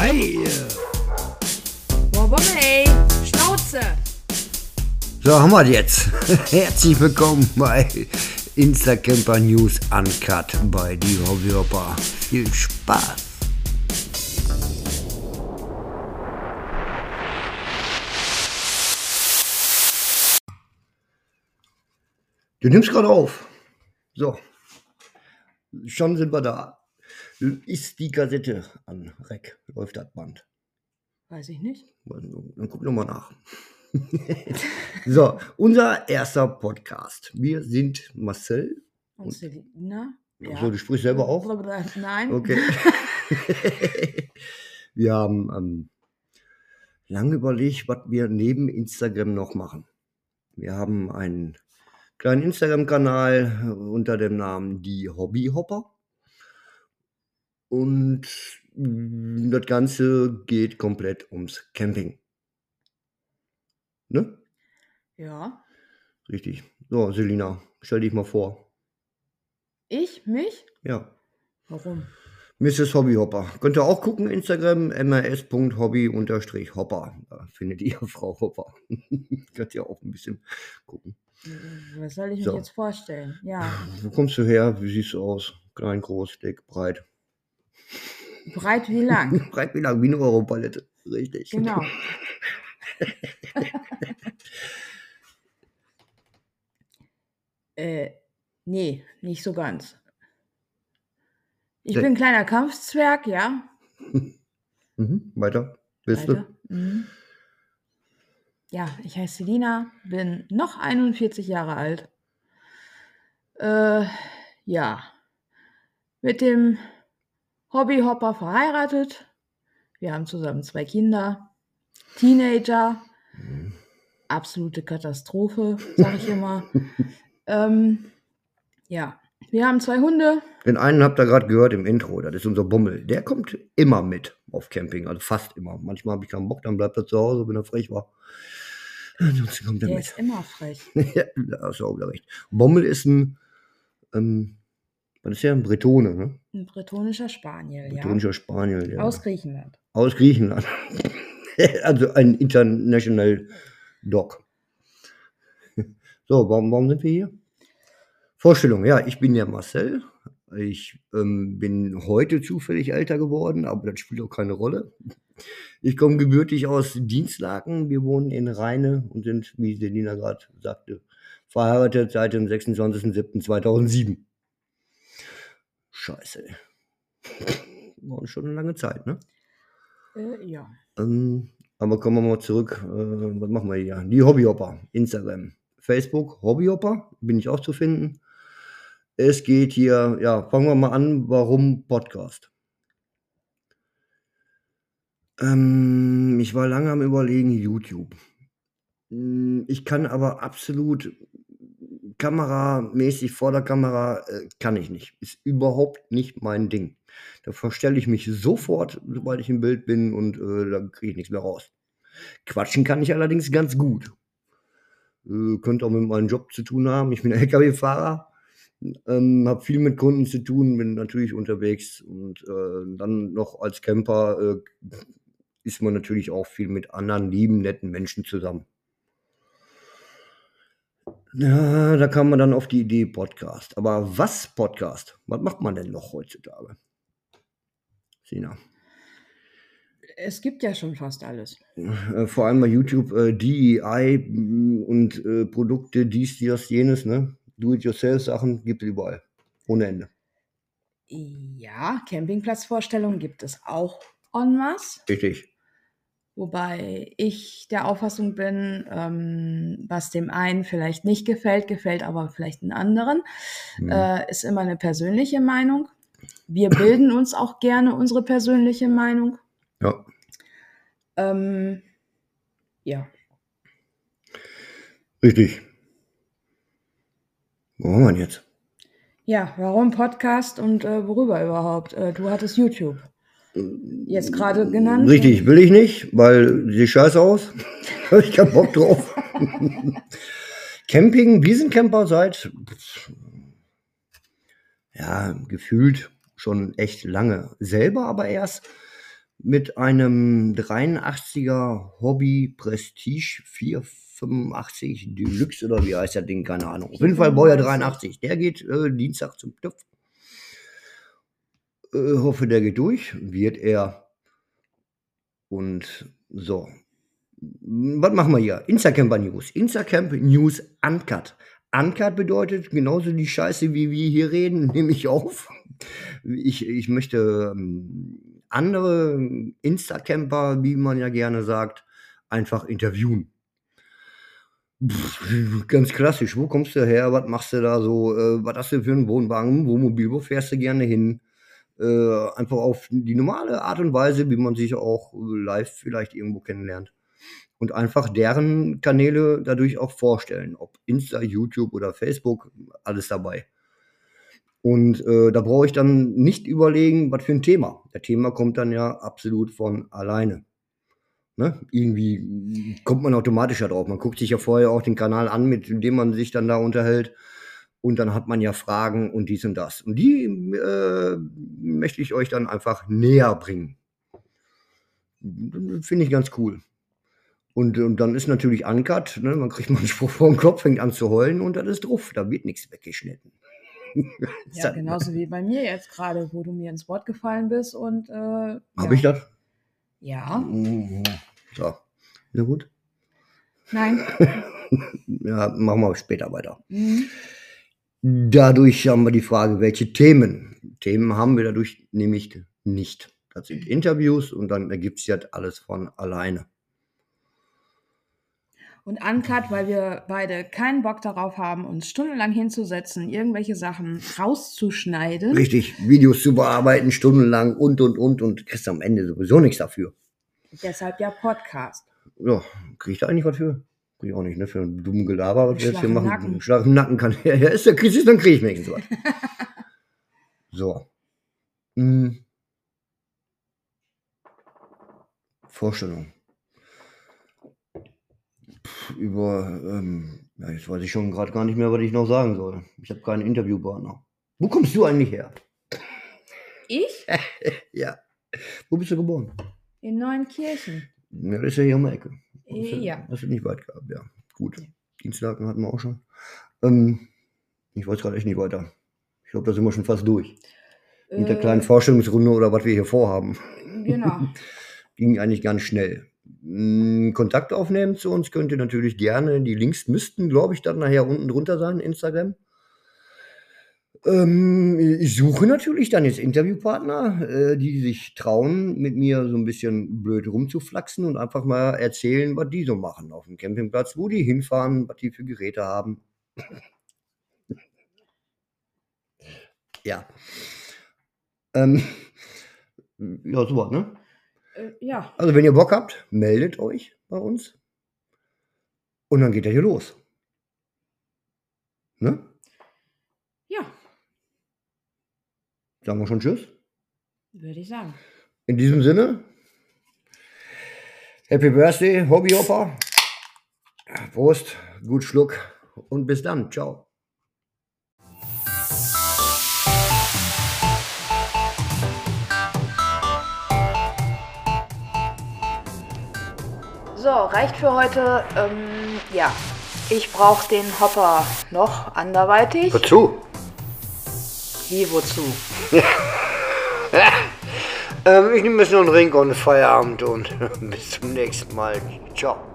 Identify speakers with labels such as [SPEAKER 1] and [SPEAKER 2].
[SPEAKER 1] Hi!
[SPEAKER 2] Boah, ey, Schnauze!
[SPEAKER 1] So, haben wir jetzt. Herzlich willkommen bei Instacamper News Uncut bei Die Hobbyhopper. Viel Spaß! Du nimmst gerade auf. So. Schon sind wir da. Ist die Kassette an Reck? Läuft das Band?
[SPEAKER 2] Weiß ich nicht.
[SPEAKER 1] Dann guck nochmal nach. so, unser erster Podcast. Wir sind Marcel.
[SPEAKER 2] Und Selina.
[SPEAKER 1] Ja. So, du sprichst selber auch?
[SPEAKER 2] Nein.
[SPEAKER 1] Okay. wir haben ähm, lange überlegt, was wir neben Instagram noch machen. Wir haben einen kleinen Instagram-Kanal unter dem Namen Die Hobbyhopper. Und das Ganze geht komplett ums Camping. Ne?
[SPEAKER 2] Ja.
[SPEAKER 1] Richtig. So, Selina, stell dich mal vor.
[SPEAKER 2] Ich? Mich?
[SPEAKER 1] Ja.
[SPEAKER 2] Warum?
[SPEAKER 1] Mrs. Hobbyhopper. Könnt ihr auch gucken, Instagram, mrs.hobby-hopper. Da findet ihr Frau Hopper. Könnt ihr auch ein bisschen gucken.
[SPEAKER 2] Was soll ich
[SPEAKER 1] So.
[SPEAKER 2] mir jetzt vorstellen? Ja,
[SPEAKER 1] Wo kommst du her? Wie siehst du aus? Klein, groß, dick, breit.
[SPEAKER 2] Breit wie lang.
[SPEAKER 1] breit wie lang, wie eine Europalette. Richtig.
[SPEAKER 2] Genau. äh, nee, nicht so ganz. Ich bin ein kleiner Kampfzwerg, ja.
[SPEAKER 1] Mhm. Weiter. Bist
[SPEAKER 2] Weiter. Mhm. Ja, ich heiße Selina, bin noch 41 Jahre alt. Äh, ja, mit dem Hobbyhopper verheiratet. Wir haben zusammen zwei Kinder, Teenager,
[SPEAKER 1] du?
[SPEAKER 2] absolute Katastrophe, sag ich immer. ähm, ja, wir haben zwei Hunde.
[SPEAKER 1] Den einen habt ihr gerade gehört im Intro, das ist unser Bummel. Der kommt immer mit auf Camping, also fast immer. Manchmal habe ich keinen Bock, dann bleibt er zu Hause, wenn er frech war. Ansonsten kommt er
[SPEAKER 2] Der
[SPEAKER 1] mit.
[SPEAKER 2] ist immer frech.
[SPEAKER 1] ja, da hast du auch wieder recht. Bommel ist ein, ähm, was ist der? Ein Bretone, ne?
[SPEAKER 2] Ein bretonischer Spaniel, ja.
[SPEAKER 1] Bretonischer Spaniel, ja.
[SPEAKER 2] Aus Griechenland.
[SPEAKER 1] Aus Griechenland. also ein International Dog. So, warum, warum sind wir hier? Vorstellung, ja, ich bin der Marcel. Ich ähm, bin heute zufällig älter geworden, aber das spielt auch keine Rolle. Ich komme gebürtig aus Dienstlaken. Wir wohnen in Rheine und sind, wie Selina gerade sagte, verheiratet seit dem 26.07.2007. Scheiße. War schon eine lange Zeit, ne?
[SPEAKER 2] Äh, ja.
[SPEAKER 1] Ähm, aber kommen wir mal zurück. Äh, was machen wir hier? Die Hobbyhopper. Instagram. Facebook, Hobbyhopper. Bin ich auch zu finden. Es geht hier, ja, fangen wir mal an. Warum Podcast? Ähm, ich war lange am Überlegen, YouTube. Mm, Ich kann aber absolut kameramäßig vor der Kamera, äh, kann ich nicht. Ist überhaupt nicht mein Ding. Da verstelle ich mich sofort, sobald ich im Bild bin und äh, da kriege ich nichts mehr raus. Quatschen kann ich allerdings ganz gut. Äh, könnte auch mit meinem Job zu tun haben. Ich bin LKW-Fahrer, ähm, habe viel mit Kunden zu tun, bin natürlich unterwegs und äh, dann noch als Camper äh, ist man natürlich auch viel mit anderen lieben, netten Menschen zusammen. Ja, da kam man dann auf die Idee Podcast. Aber was Podcast? Was macht man denn noch heutzutage? Sina.
[SPEAKER 2] Es gibt ja schon fast alles.
[SPEAKER 1] Äh, vor allem bei YouTube äh, DEI mm, und äh, Produkte, dies, das, jenes, ne? Do-it-yourself-Sachen gibt es überall. Ohne Ende.
[SPEAKER 2] Ja, Campingplatzvorstellungen gibt es auch en masse.
[SPEAKER 1] Richtig.
[SPEAKER 2] Wobei ich der Auffassung bin, ähm, was dem einen vielleicht nicht gefällt, gefällt aber vielleicht einen anderen.
[SPEAKER 1] Hm.
[SPEAKER 2] Äh, ist immer eine persönliche Meinung. Wir bilden uns auch gerne unsere persönliche Meinung.
[SPEAKER 1] Ja.
[SPEAKER 2] Ähm, ja,
[SPEAKER 1] Richtig. Wo haben wir denn jetzt?
[SPEAKER 2] ja, warum Podcast und äh, worüber überhaupt? Äh, du hattest YouTube jetzt gerade genannt.
[SPEAKER 1] Richtig, will ich nicht, weil sieht scheiße aus. Habe ich keinen Bock drauf. Camping, Wiesencamper seit ja, gefühlt schon echt lange. Selber aber erst mit einem 83er Hobby Prestige 485 Deluxe oder wie heißt das Ding? Keine Ahnung. Auf jeden Fall Baujahr 83. Der geht äh, Dienstag zum TÜV. Äh, hoffe, der geht durch. Wird er. Und so. Was machen wir hier? Instacamper News. Instacamp News Uncut. Uncut bedeutet genauso die Scheiße, wie wir hier reden, nehme ich auf. Ich, ich möchte ähm, andere Instacamper, wie man ja gerne sagt, einfach interviewen. Pff, ganz klassisch, wo kommst du her, was machst du da so, äh, was hast du für einen Wohnwagen, Wohnmobil, wo fährst du gerne hin? Äh, einfach auf die normale Art und Weise, wie man sich auch live vielleicht irgendwo kennenlernt. Und einfach deren Kanäle dadurch auch vorstellen, ob Insta, YouTube oder Facebook, alles dabei. Und äh, da brauche ich dann nicht überlegen, was für ein Thema. Der Thema kommt dann ja absolut von alleine. Ne? Irgendwie kommt man automatisch da drauf. Man guckt sich ja vorher auch den Kanal an, mit dem man sich dann da unterhält. Und dann hat man ja Fragen und dies und das. Und die äh, möchte ich euch dann einfach näher bringen. Finde ich ganz cool. Und, und dann ist natürlich Uncut, ne? man kriegt mal einen Spruch vor den Kopf, fängt an zu heulen und dann ist drauf. Da wird nichts weggeschnitten.
[SPEAKER 2] Ja, genauso wie bei mir jetzt gerade, wo du mir ins Wort gefallen bist und. Äh,
[SPEAKER 1] Habe
[SPEAKER 2] ja.
[SPEAKER 1] ich das?
[SPEAKER 2] Ja.
[SPEAKER 1] Mhm. So. Na gut.
[SPEAKER 2] Nein.
[SPEAKER 1] Ja, machen wir später weiter.
[SPEAKER 2] Mhm.
[SPEAKER 1] Dadurch haben wir die Frage, welche Themen? Themen haben wir dadurch nämlich nicht. Das sind Interviews und dann ergibt sich das alles von alleine.
[SPEAKER 2] Und Uncut, weil wir beide keinen Bock darauf haben, uns stundenlang hinzusetzen, irgendwelche Sachen rauszuschneiden.
[SPEAKER 1] Richtig, Videos zu bearbeiten, stundenlang und und und und kriegst am Ende sowieso nichts dafür.
[SPEAKER 2] Deshalb ja Podcast.
[SPEAKER 1] Ja, krieg ich da eigentlich was für? Krieg ich auch nicht, ne? Für einen dummen Gelaber, was wir jetzt hier machen.
[SPEAKER 2] Nacken.
[SPEAKER 1] Schlag im Nacken kann. Ja, ist der Krisis, dann krieg ich wenigstens was. so. Hm. Vorstellung. Pff, über, ähm, ja, jetzt weiß ich schon gerade gar nicht mehr, was ich noch sagen soll. Ich habe keinen Interviewpartner. Wo kommst du eigentlich her?
[SPEAKER 2] Ich?
[SPEAKER 1] Ja. Wo bist du geboren?
[SPEAKER 2] In Neuenkirchen.
[SPEAKER 1] Ja, das ist ja hier um die Ecke.
[SPEAKER 2] Ja.
[SPEAKER 1] Hast du nicht weit gehabt, ja. Gut. Dienstlagen hatten wir auch schon. Ähm, ich weiß gerade echt nicht weiter. Ich glaube, da sind wir schon fast durch. Mit der
[SPEAKER 2] Äh,
[SPEAKER 1] kleinen Vorstellungsrunde oder was wir hier vorhaben.
[SPEAKER 2] Genau.
[SPEAKER 1] Ging eigentlich ganz schnell. Mm, Kontakt aufnehmen zu uns könnt ihr natürlich gerne. Die Links müssten, glaube ich, dann nachher unten drunter sein, Instagram. Ähm, ich suche natürlich dann jetzt Interviewpartner, äh, die sich trauen, mit mir so ein bisschen blöd rumzuflaxen und einfach mal erzählen, was die so machen auf dem Campingplatz, wo die hinfahren, was die für Geräte haben. ja. Ähm, ja, sowas, ne?
[SPEAKER 2] Äh, ja.
[SPEAKER 1] Also, wenn ihr Bock habt, meldet euch bei uns. Und dann geht er hier los. Ne?
[SPEAKER 2] Ja,
[SPEAKER 1] Sagen wir schon Tschüss.
[SPEAKER 2] würde ich sagen.
[SPEAKER 1] In diesem Sinne, Happy Birthday, Hobbyhopper. Prost, gut Schluck und bis dann. Ciao.
[SPEAKER 2] So, reicht für heute. Ähm, ja, ich brauche den Hopper noch anderweitig.
[SPEAKER 1] Wozu?
[SPEAKER 2] Wie, wozu?
[SPEAKER 1] Ähm, ich nehme jetzt noch einen Ring und Feierabend und bis zum nächsten Mal. Ciao.